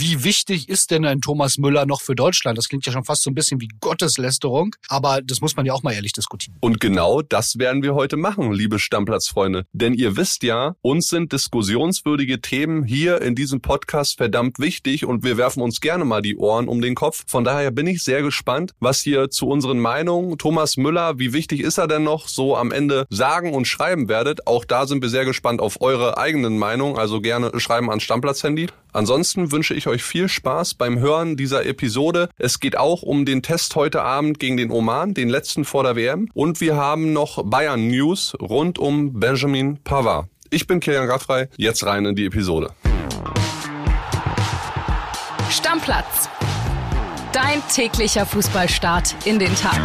Wie wichtig ist denn ein Thomas Müller noch für Deutschland? Das klingt ja schon fast so ein bisschen wie Gotteslästerung, aber das muss man ja auch mal ehrlich diskutieren. Und genau das werden wir heute machen, liebe Stammplatzfreunde. Denn ihr wisst ja, uns sind diskussionswürdige Themen hier in diesem Podcast verdammt wichtig und wir werfen uns gerne mal die Ohren um den Kopf. Von daher bin ich sehr gespannt, was hier zu unseren Meinungen Thomas Müller, wie wichtig ist er denn noch, so am Ende sagen und schreiben werdet. Auch da sind wir sehr gespannt auf eure eigenen Meinungen, also gerne schreiben an Stammplatz-Handy. Ansonsten wünsche ich euch viel Spaß beim Hören dieser Episode. Es geht auch um den Test heute Abend gegen den Oman, den letzten vor der WM. Und wir haben noch Bayern News rund um Benjamin Pavard. Ich bin Kilian Gaffrey, jetzt rein in die Episode. Stammplatz. Dein täglicher Fußballstart in den Tag.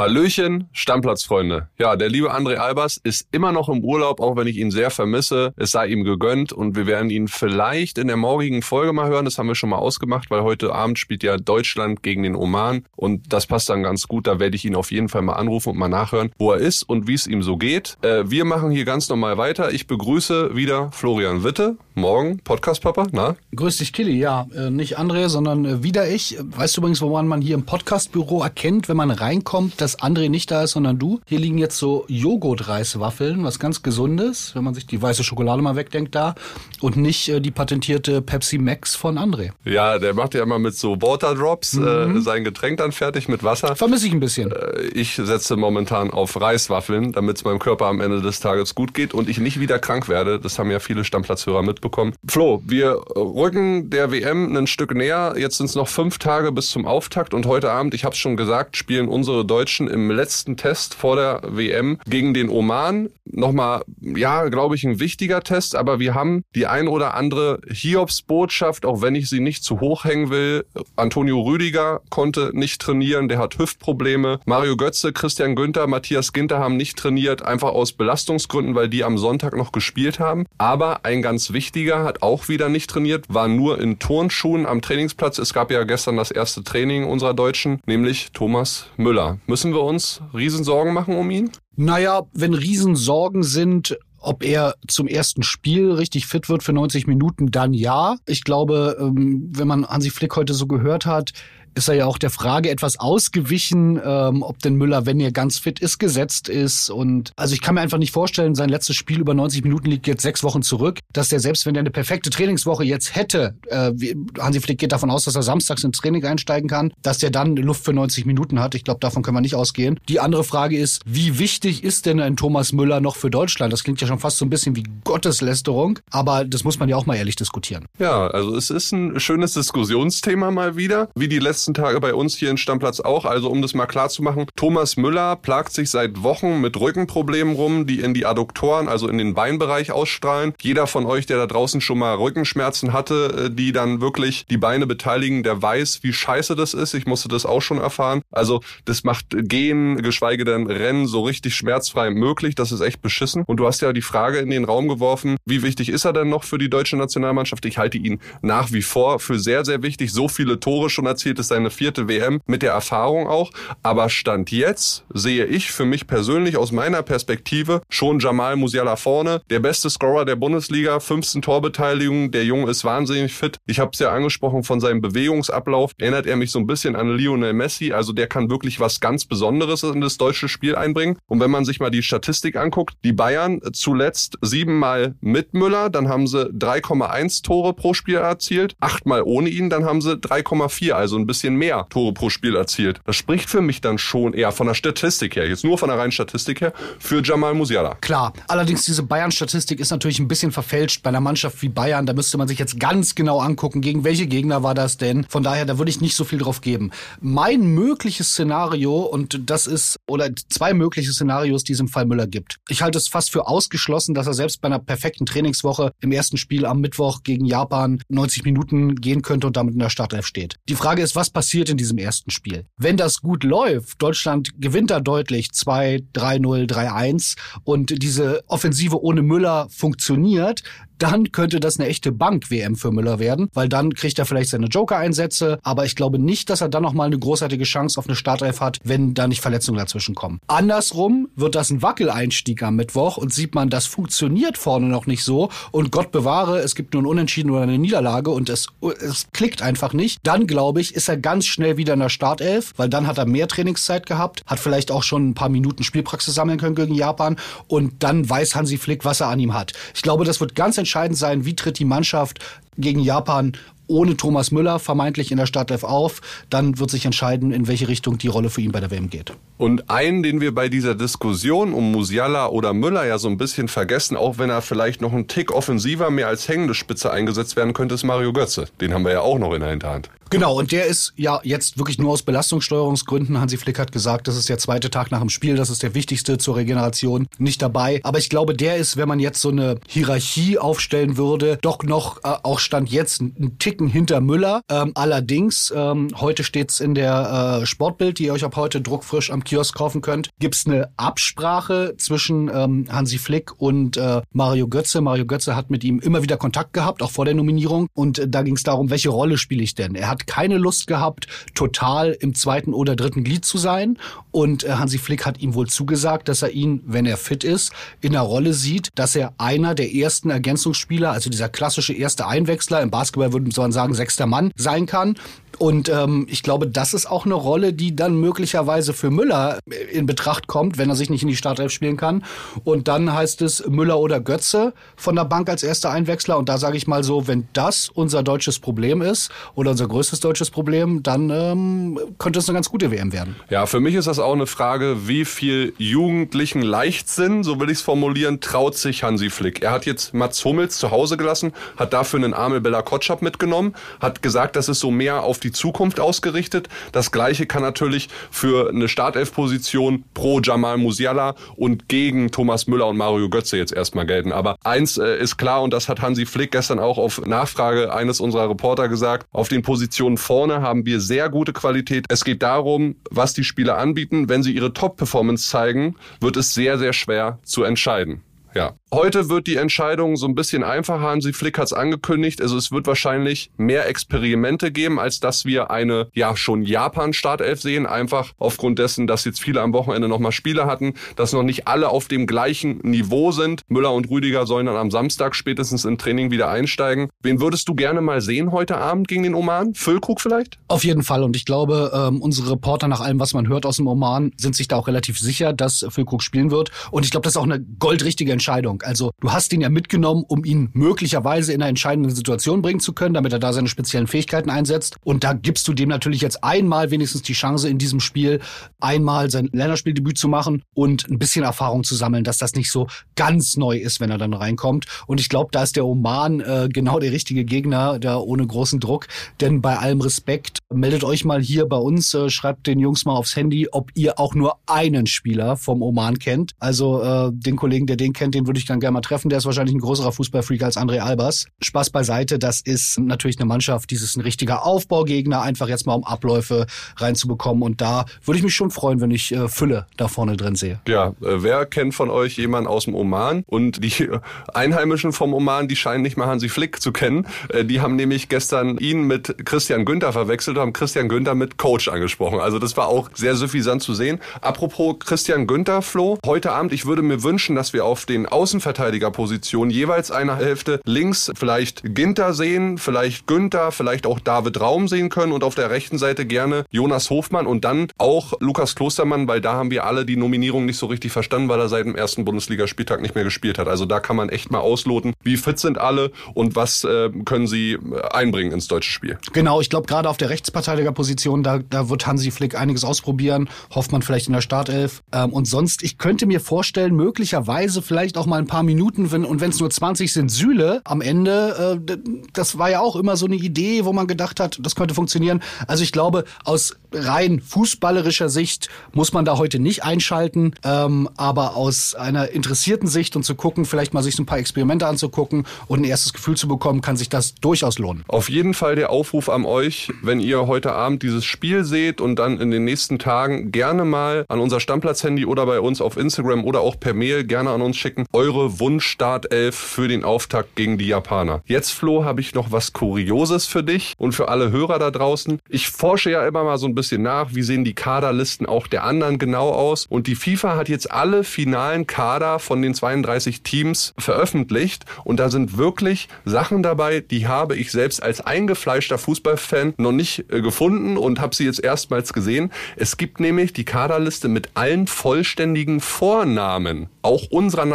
Hallöchen, Stammplatzfreunde. Ja, der liebe André Albers ist immer noch im Urlaub, auch wenn ich ihn sehr vermisse. Es sei ihm gegönnt und wir werden ihn vielleicht in der morgigen Folge mal hören. Das haben wir schon mal ausgemacht, weil heute Abend spielt ja Deutschland gegen den Oman und das passt dann ganz gut. Da werde ich ihn auf jeden Fall mal anrufen und mal nachhören, wo er ist und wie es ihm so geht. Äh, wir machen hier ganz normal weiter. Ich begrüße wieder Florian Witte. Morgen, Podcast-Papa, na? Grüß dich, Killy. Ja, äh, nicht André, sondern äh, wieder ich. Weißt du übrigens, woran man hier im Podcastbüro erkennt, wenn man reinkommt, dass André nicht da ist, sondern du? Hier liegen jetzt so Joghurt-Reiswaffeln, was ganz Gesundes, wenn man sich die weiße Schokolade mal wegdenkt da. Und nicht äh, die patentierte Pepsi Max von André. Ja, der macht ja immer mit so Waterdrops mhm. äh, sein Getränk dann fertig mit Wasser. Vermisse ich ein bisschen. Äh, ich setze momentan auf Reiswaffeln, damit es meinem Körper am Ende des Tages gut geht und ich nicht wieder krank werde. Das haben ja viele Stammplatzhörer mitbekommen. Flo, wir rücken der WM ein Stück näher. Jetzt sind es noch fünf Tage bis zum Auftakt und heute Abend, ich habe es schon gesagt, spielen unsere Deutschen im letzten Test vor der WM gegen den Oman. Nochmal, ja, glaube ich, ein wichtiger Test, aber wir haben die ein oder andere Hiobsbotschaft, auch wenn ich sie nicht zu hoch hängen will. Antonio Rüdiger konnte nicht trainieren, der hat Hüftprobleme. Mario Götze, Christian Günther, Matthias Ginter haben nicht trainiert, einfach aus Belastungsgründen, weil die am Sonntag noch gespielt haben. Aber ein ganz wichtiger hat auch wieder nicht trainiert, war nur in Turnschuhen am Trainingsplatz. Es gab ja gestern das erste Training unserer Deutschen, nämlich Thomas Müller. Müssen wir uns Riesensorgen machen um ihn? Naja, wenn Riesensorgen sind, ob er zum ersten Spiel richtig fit wird für 90 Minuten, dann ja. Ich glaube, ähm, wenn man Hansi Flick heute so gehört hat, ist er ja auch der Frage etwas ausgewichen, ähm, ob denn Müller, wenn er ganz fit ist, gesetzt ist. Und also ich kann mir einfach nicht vorstellen, sein letztes Spiel über 90 Minuten liegt jetzt sechs Wochen zurück, dass der selbst wenn er eine perfekte Trainingswoche jetzt hätte, äh, Hansi Flick geht davon aus, dass er samstags ins Training einsteigen kann, dass der dann Luft für 90 Minuten hat. Ich glaube, davon können wir nicht ausgehen. Die andere Frage ist, wie wichtig ist denn ein Thomas Müller noch für Deutschland? Das klingt ja schon fast so ein bisschen wie Gotteslästerung, aber das muss man ja auch mal ehrlich diskutieren. Ja, also es ist ein schönes Diskussionsthema mal wieder, wie die letzten letzten Tage bei uns hier in Stammplatz auch. Also um das mal klar zu machen, Thomas Müller plagt sich seit Wochen mit Rückenproblemen rum, die in die Adduktoren, also in den Beinbereich ausstrahlen. Jeder von euch, der da draußen schon mal Rückenschmerzen hatte, äh, die dann wirklich die Beine beteiligen, der weiß, wie scheiße das ist. Ich musste das auch schon erfahren. Also das macht Gehen, geschweige denn Rennen so richtig schmerzfrei möglich. Das ist echt beschissen. Und du hast ja die Frage in den Raum geworfen, wie wichtig ist er denn noch für die deutsche Nationalmannschaft? Ich halte ihn nach wie vor für sehr, sehr wichtig. So viele Tore schon erzielt ist seine vierte WM mit der Erfahrung auch. Aber Stand jetzt sehe ich für mich persönlich aus meiner Perspektive schon Jamal Musiala vorne. Der beste Scorer der Bundesliga, 15 Torbeteiligungen. Der Junge ist wahnsinnig fit. Ich habe es ja angesprochen von seinem Bewegungsablauf. Erinnert er mich so ein bisschen an Lionel Messi. Also der kann wirklich was ganz Besonderes in das deutsche Spiel einbringen. Und wenn man sich mal die Statistik anguckt, die Bayern zuletzt siebenmal mit Müller, dann haben sie 3,1 Tore pro Spiel erzielt. Achtmal ohne ihn, dann haben sie 3,4, also ein bisschen mehr Tore pro Spiel erzielt. Das spricht für mich dann schon eher von der Statistik her, jetzt nur von der reinen Statistik her, für Jamal Musiala. Klar, allerdings diese Bayern-Statistik ist natürlich ein bisschen verfälscht bei einer Mannschaft wie Bayern. Da müsste man sich jetzt ganz genau angucken, gegen welche Gegner war das denn. Von daher, da würde ich nicht so viel drauf geben. Mein mögliches Szenario, und das ist, oder zwei mögliche Szenarios, die es im Fall Müller gibt. Ich halte es fast für ausgeschlossen, dass er selbst bei einer perfekten Trainingswoche im ersten Spiel am Mittwoch gegen Japan 90 Minuten gehen könnte und damit in der Startelf steht. Die Frage ist, was was passiert in diesem ersten Spiel. Wenn das gut läuft, Deutschland gewinnt da deutlich 2, 3-0, 3-1 und diese Offensive ohne Müller funktioniert, dann könnte das eine echte Bank-WM für Müller werden, weil dann kriegt er vielleicht seine Joker-Einsätze, aber ich glaube nicht, dass er dann nochmal eine großartige Chance auf eine Startelf hat, wenn da nicht Verletzungen dazwischen kommen. Andersrum wird das ein Wackeleinstieg am Mittwoch und sieht man, das funktioniert vorne noch nicht so und Gott bewahre, es gibt nur ein Unentschieden oder eine Niederlage und es, es klickt einfach nicht. Dann glaube ich, ist er ganz schnell wieder in der Startelf, weil dann hat er mehr Trainingszeit gehabt, hat vielleicht auch schon ein paar Minuten Spielpraxis sammeln können gegen Japan und dann weiß Hansi Flick, was er an ihm hat. Ich glaube, das wird ganz entscheidend sein, wie tritt die Mannschaft gegen Japan ohne Thomas Müller vermeintlich in der Startelf auf. Dann wird sich entscheiden, in welche Richtung die Rolle für ihn bei der WM geht. Und einen, den wir bei dieser Diskussion um Musiala oder Müller ja so ein bisschen vergessen, auch wenn er vielleicht noch einen Tick offensiver mehr als hängende Spitze eingesetzt werden könnte, ist Mario Götze. Den haben wir ja auch noch in der Hinterhand. Genau, und der ist ja jetzt wirklich nur aus Belastungssteuerungsgründen. Hansi Flick hat gesagt, das ist der zweite Tag nach dem Spiel, das ist der wichtigste zur Regeneration, nicht dabei. Aber ich glaube, der ist, wenn man jetzt so eine Hierarchie aufstellen würde, doch noch äh, auch Stand jetzt ein Ticken hinter Müller. Ähm, allerdings, ähm, heute steht's in der äh, Sportbild, die ihr euch ab heute druckfrisch am Kiosk kaufen könnt, gibt's eine Absprache zwischen ähm, Hansi Flick und äh, Mario Götze. Mario Götze hat mit ihm immer wieder Kontakt gehabt, auch vor der Nominierung. Und äh, da ging's darum, welche Rolle spiele ich denn? Er hat keine Lust gehabt, total im zweiten oder dritten Glied zu sein. Und äh, Hansi Flick hat ihm wohl zugesagt, dass er ihn, wenn er fit ist, in der Rolle sieht, dass er einer der ersten Ergänzungsspieler, also dieser klassische erste Einwechsler, im Basketball würde man sagen, sechster Mann sein kann. Und ähm, ich glaube, das ist auch eine Rolle, die dann möglicherweise für Müller in Betracht kommt, wenn er sich nicht in die Startelf spielen kann. Und dann heißt es Müller oder Götze von der Bank als erster Einwechsler. Und da sage ich mal so, wenn das unser deutsches Problem ist oder unser größtes deutsches Problem, dann ähm, könnte es eine ganz gute WM werden. Ja, für mich ist das auch eine Frage, wie viel jugendlichen Leichtsinn, so will ich es formulieren, traut sich Hansi Flick. Er hat jetzt Mats Hummels zu Hause gelassen, hat dafür einen Arme Bella Kotschap mitgenommen, hat gesagt, das ist so mehr auf die Zukunft ausgerichtet. Das gleiche kann natürlich für eine Startelf-Position pro Jamal Musiala und gegen Thomas Müller und Mario Götze jetzt erstmal gelten. Aber eins äh, ist klar und das hat Hansi Flick gestern auch auf Nachfrage eines unserer Reporter gesagt. Auf den Positionen vorne haben wir sehr gute Qualität. Es geht darum, was die Spieler anbieten. Wenn sie ihre Top-Performance zeigen, wird es sehr, sehr schwer zu entscheiden. Ja. Heute wird die Entscheidung so ein bisschen einfacher. Hansi Flick hat es angekündigt. Also es wird wahrscheinlich mehr Experimente geben, als dass wir eine ja schon Japan-Startelf sehen. Einfach aufgrund dessen, dass jetzt viele am Wochenende nochmal Spiele hatten, dass noch nicht alle auf dem gleichen Niveau sind. Müller und Rüdiger sollen dann am Samstag spätestens im Training wieder einsteigen. Wen würdest du gerne mal sehen heute Abend gegen den Oman? Füllkrug vielleicht? Auf jeden Fall. Und ich glaube, ähm, unsere Reporter, nach allem, was man hört aus dem Oman, sind sich da auch relativ sicher, dass Füllkrug spielen wird. Und ich glaube, das ist auch eine goldrichtige Entscheidung. Also du hast ihn ja mitgenommen, um ihn möglicherweise in eine entscheidende Situation bringen zu können, damit er da seine speziellen Fähigkeiten einsetzt. Und da gibst du dem natürlich jetzt einmal wenigstens die Chance in diesem Spiel, einmal sein Länderspieldebüt zu machen und ein bisschen Erfahrung zu sammeln, dass das nicht so ganz neu ist, wenn er dann reinkommt. Und ich glaube, da ist der Oman äh, genau der richtige Gegner, da ohne großen Druck. Denn bei allem Respekt, meldet euch mal hier bei uns, äh, schreibt den Jungs mal aufs Handy, ob ihr auch nur einen Spieler vom Oman kennt. Also äh, den Kollegen, der den kennt, den würde ich dann gerne mal treffen. Der ist wahrscheinlich ein größerer Fußballfreak als André Albers. Spaß beiseite, das ist natürlich eine Mannschaft, dieses ein richtiger Aufbaugegner, einfach jetzt mal um Abläufe reinzubekommen. Und da würde ich mich schon freuen, wenn ich äh, Fülle da vorne drin sehe. Ja, äh, wer kennt von euch jemanden aus dem Oman? Und die Einheimischen vom Oman, die scheinen nicht mal Hansi Flick zu kennen. Äh, die haben nämlich gestern ihn mit Christian Günther verwechselt und haben Christian Günther mit Coach angesprochen. Also das war auch sehr suffisant zu sehen. Apropos Christian Günther, Flo, heute Abend, ich würde mir wünschen, dass wir auf den Außenverteidigerpositionen jeweils eine Hälfte links vielleicht Ginter sehen, vielleicht Günther, vielleicht auch David Raum sehen können und auf der rechten Seite gerne Jonas Hofmann und dann auch Lukas Klostermann, weil da haben wir alle die Nominierung nicht so richtig verstanden, weil er seit dem ersten Bundesligaspieltag nicht mehr gespielt hat. Also da kann man echt mal ausloten, wie fit sind alle und was äh, können sie einbringen ins deutsche Spiel. Genau, ich glaube gerade auf der Rechtsverteidigerposition, da, da wird Hansi Flick einiges ausprobieren. Hoffmann vielleicht in der Startelf. Ähm, und sonst, ich könnte mir vorstellen, möglicherweise vielleicht auch mal ein paar Minuten wenn, und wenn es nur 20 sind, Sühle am Ende, äh, das war ja auch immer so eine Idee, wo man gedacht hat, das könnte funktionieren. Also ich glaube, aus rein fußballerischer Sicht muss man da heute nicht einschalten, ähm, aber aus einer interessierten Sicht und zu gucken, vielleicht mal sich so ein paar Experimente anzugucken und ein erstes Gefühl zu bekommen, kann sich das durchaus lohnen. Auf jeden Fall der Aufruf an euch, wenn ihr heute Abend dieses Spiel seht und dann in den nächsten Tagen gerne mal an unser Stammplatz-Handy oder bei uns auf Instagram oder auch per Mail gerne an uns schicken, eure Wunsch-Startelf für den Auftakt gegen die Japaner. Jetzt, Flo, habe ich noch was Kurioses für dich und für alle Hörer da draußen. Ich forsche ja immer mal so ein bisschen nach, wie sehen die Kaderlisten auch der anderen genau aus. Und die FIFA hat jetzt alle finalen Kader von den 32 Teams veröffentlicht. Und da sind wirklich Sachen dabei, die habe ich selbst als eingefleischter Fußballfan noch nicht äh, gefunden und habe sie jetzt erstmals gesehen. Es gibt nämlich die Kaderliste mit allen vollständigen Vornamen, auch unserer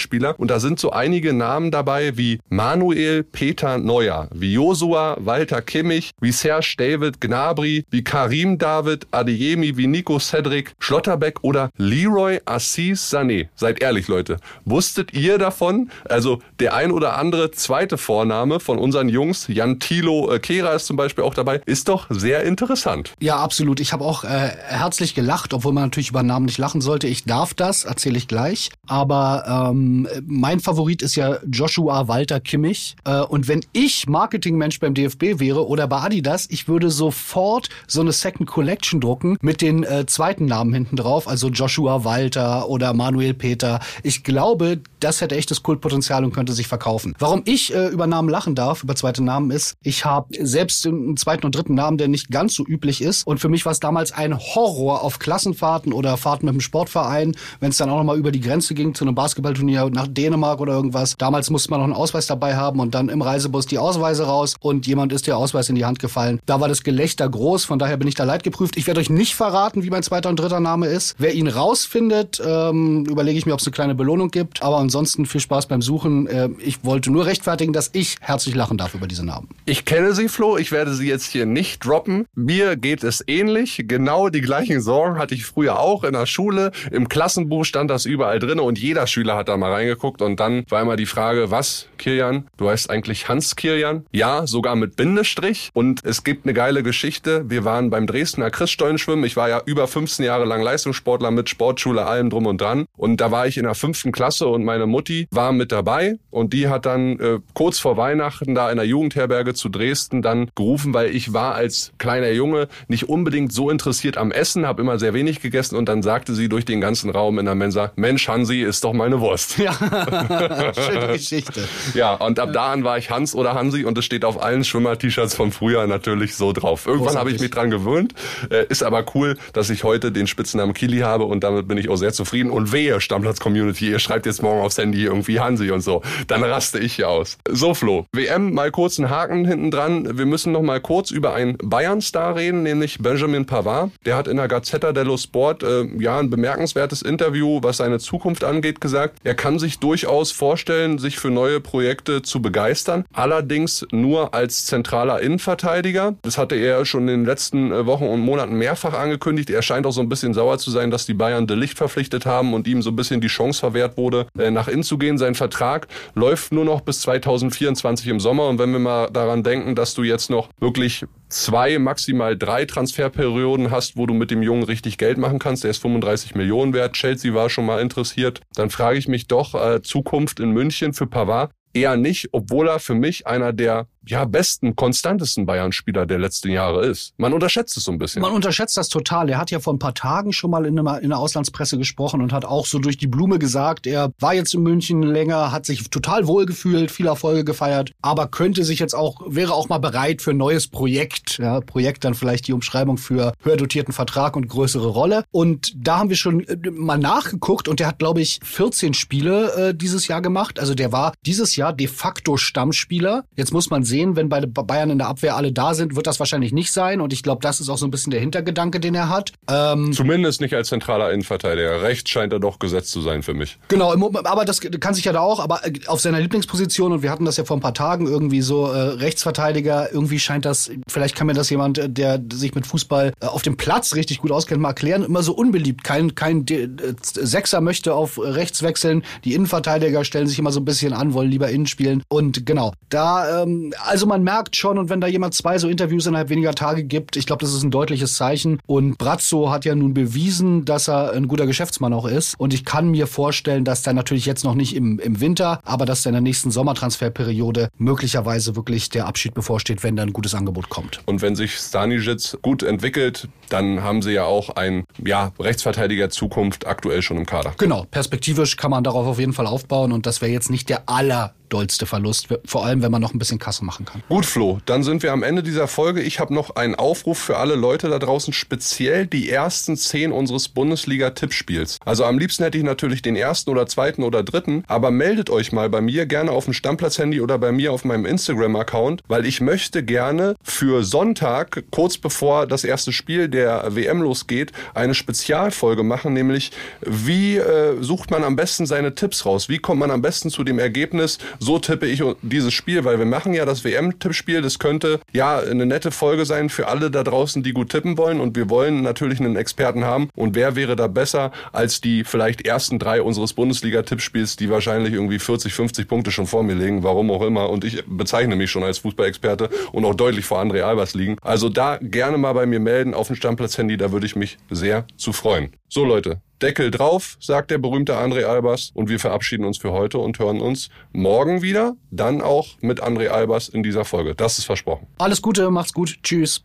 Nationalspieler. Und da sind so einige Namen dabei wie Manuel Peter Neuer, wie Josua Walter Kimmich, wie Serge David Gnabry, wie Karim David Adeyemi, wie Nico Cedric Schlotterbeck oder Leroy Assis Sané. Seid ehrlich, Leute. Wusstet ihr davon? Also der ein oder andere zweite Vorname von unseren Jungs, Jan Thilo äh, Kehra ist zum Beispiel auch dabei, ist doch sehr interessant. Ja, absolut. Ich habe auch äh, herzlich gelacht, obwohl man natürlich über Namen nicht lachen sollte. Ich darf das, erzähle ich gleich. Aber ähm, mein Favorit ist ja Joshua Walter Kimmich. Äh, und wenn ich Marketingmensch beim DFB wäre oder bei Adidas, ich würde sofort so eine Second Collection drucken mit den äh, zweiten Namen hinten drauf, also Joshua Walter oder Manuel Peter. Ich glaube, das hätte echtes Kultpotenzial und könnte sich verkaufen. Warum ich äh, über Namen lachen darf, über zweite Namen ist, ich habe selbst einen zweiten und dritten Namen, der nicht ganz so üblich ist. Und für mich war es damals ein Horror auf Klassenfahrten oder Fahrten mit dem Sportverein, wenn es dann auch noch mal über die Grenze ging zu einem Basketballturnier nach Dänemark oder irgendwas. Damals musste man noch einen Ausweis dabei haben und dann im Reisebus die Ausweise raus und jemand ist der Ausweis in die Hand gefallen. Da war das Gelächter groß, von daher bin ich da leidgeprüft. Ich werde euch nicht verraten, wie mein zweiter und dritter Name ist. Wer ihn rausfindet, ähm, überlege ich mir, ob es eine kleine Belohnung gibt. Aber ansonsten viel Spaß beim Suchen. Äh, ich wollte nur rechtfertigen, dass ich herzlich lachen darf über diese Namen. Ich kenne sie, Flo. Ich werde sie jetzt hier nicht droppen. Mir geht es ähnlich. Genau die gleichen Sorgen hatte ich früher auch in der Schule. Im Klassenbuch stand das überall drin und jeder Schüler hat da mal reingeguckt. Und dann war immer die Frage, was, Kirjan? Du heißt eigentlich Hans Kirjan? Ja, sogar mit Bindestrich. Und es gibt eine geile Geschichte. Wir waren beim Dresdner Christstollenschwimmen. Ich war ja über 15 Jahre lang Leistungssportler mit Sportschule, allem drum und dran. Und da war ich in der fünften Klasse und meine Mutti war mit dabei. Und die hat dann äh, kurz vor Weihnachten da in der Jugendherberge zu Dresden dann gerufen, weil ich war als kleiner Junge nicht unbedingt so interessiert am Essen, habe immer sehr wenig gegessen und dann sagte sie durch den ganzen Raum in der Mensa, Mensch Hansi, ist doch meine Wurst. Ja, schöne Geschichte. Ja, und ab da an war ich Hans oder Hansi und es steht auf allen Schwimmer-T-Shirts vom Frühjahr natürlich so drauf. Irgendwann habe ich mich dran gewöhnt, äh, ist aber cool, dass ich heute den Spitznamen Kili habe und damit bin ich auch sehr zufrieden. Und wehe, Stammplatz-Community, ihr schreibt jetzt morgen aufs Handy irgendwie Hansi und so, dann raste ich hier aus. So Flo, WM, mal kurz einen Haken hinten dran. Wir müssen noch mal kurz über einen Bayern-Star reden, nämlich Benjamin Pavard. Der hat in der Gazzetta dello Sport äh, ja ein bemerkenswertes Interview, was seine Zukunft angeht, gesagt. Er kann sich durchaus vorstellen, sich für neue Projekte zu begeistern. Allerdings nur als zentraler Innenverteidiger. Das hatte er schon in den letzten äh, Wochen und Monaten mehrfach angekündigt. Er scheint auch so ein bisschen sauer zu sein, dass die Bayern De Licht verpflichtet haben und ihm so ein bisschen die Chance verwehrt wurde, äh, nach innen zu gehen. Sein Vertrag läuft nur noch bis 2024 im Sommer. Und wenn wir mal daran denken, dass du jetzt noch wirklich zwei, maximal drei Transferperioden hast, wo du mit dem Jungen richtig Geld machen kannst. Der ist 35 Millionen wert. Chelsea war schon mal interessiert. Dann frage ich mich doch, äh, Zukunft in München für Pavard eher nicht, obwohl er für mich einer der ja, besten, konstantesten Bayern-Spieler der letzten Jahre ist. Man unterschätzt es so ein bisschen. Man unterschätzt das total. Er hat ja vor ein paar Tagen schon mal in, einer, in der Auslandspresse gesprochen und hat auch so durch die Blume gesagt, er war jetzt in München länger, hat sich total wohlgefühlt, viele Erfolge gefeiert, aber könnte sich jetzt auch, wäre auch mal bereit für ein neues Projekt. Ja, Projekt dann vielleicht die Umschreibung für höher dotierten Vertrag und größere Rolle. Und da haben wir schon äh, mal nachgeguckt und der hat, glaube ich, 14 Spiele äh, dieses Jahr gemacht. Also der war dieses Jahr de facto Stammspieler. Jetzt muss man sehen, wenn bei Bayern in der Abwehr alle da sind, wird das wahrscheinlich nicht sein. Und ich glaube, das ist auch so ein bisschen der Hintergedanke, den er hat. Ähm, Zumindest nicht als zentraler Innenverteidiger. Rechts scheint er doch gesetzt zu sein für mich. Genau, aber das kann sich ja da auch, aber äh, auf seiner Lieblingsposition, und wir hatten das ja vor ein paar Tagen irgendwie so, äh, Rechtsverteidiger, irgendwie scheint das, vielleicht kann mir das jemand, äh, der sich mit Fußball äh, auf dem Platz richtig gut auskennt, mal erklären, immer so unbeliebt. Kein, kein äh, Sechser möchte auf rechts wechseln, die Innenverteidiger stellen sich immer so ein bisschen an, wollen lieber innen spielen. Und genau, da, ähm, also man merkt schon, und wenn da jemand zwei so Interviews innerhalb weniger Tage gibt, ich glaube, das ist ein deutliches Zeichen. Und Brazzo hat ja nun bewiesen, dass er ein guter Geschäftsmann auch ist. Und ich kann mir vorstellen, dass da natürlich jetzt noch nicht im, im Winter, aber dass da in der nächsten Sommertransferperiode möglicherweise wirklich der Abschied bevorsteht, wenn da ein gutes Angebot kommt. Und wenn sich Stanisic gut entwickelt, dann haben sie ja auch ein ja, Rechtsverteidiger Zukunft aktuell schon im Kader. Genau, perspektivisch kann man darauf auf jeden Fall aufbauen und das wäre jetzt nicht der aller dollste Verlust, vor allem wenn man noch ein bisschen Kasse machen kann. Gut, Flo, dann sind wir am Ende dieser Folge. Ich habe noch einen Aufruf für alle Leute da draußen, speziell die ersten zehn unseres Bundesliga-Tippspiels. Also am liebsten hätte ich natürlich den ersten oder zweiten oder dritten, aber meldet euch mal bei mir gerne auf dem Stammplatz-Handy oder bei mir auf meinem Instagram-Account, weil ich möchte gerne für Sonntag, kurz bevor das erste Spiel der WM losgeht, eine Spezialfolge machen, nämlich wie äh, sucht man am besten seine Tipps raus? Wie kommt man am besten zu dem Ergebnis, so tippe ich dieses Spiel, weil wir machen ja das WM-Tippspiel. Das könnte ja eine nette Folge sein für alle da draußen, die gut tippen wollen. Und wir wollen natürlich einen Experten haben. Und wer wäre da besser als die vielleicht ersten drei unseres Bundesliga-Tippspiels, die wahrscheinlich irgendwie 40, 50 Punkte schon vor mir liegen, warum auch immer. Und ich bezeichne mich schon als Fußballexperte und auch deutlich vor André Albers liegen. Also da gerne mal bei mir melden auf dem Stammplatz-Handy, da würde ich mich sehr zu freuen. So Leute, Deckel drauf, sagt der berühmte André Albers. Und wir verabschieden uns für heute und hören uns morgen wieder. Dann auch mit André Albers in dieser Folge. Das ist versprochen. Alles Gute, macht's gut. Tschüss.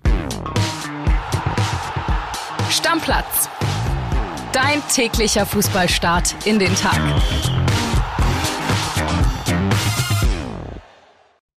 Stammplatz. Dein täglicher Fußballstart in den Tag.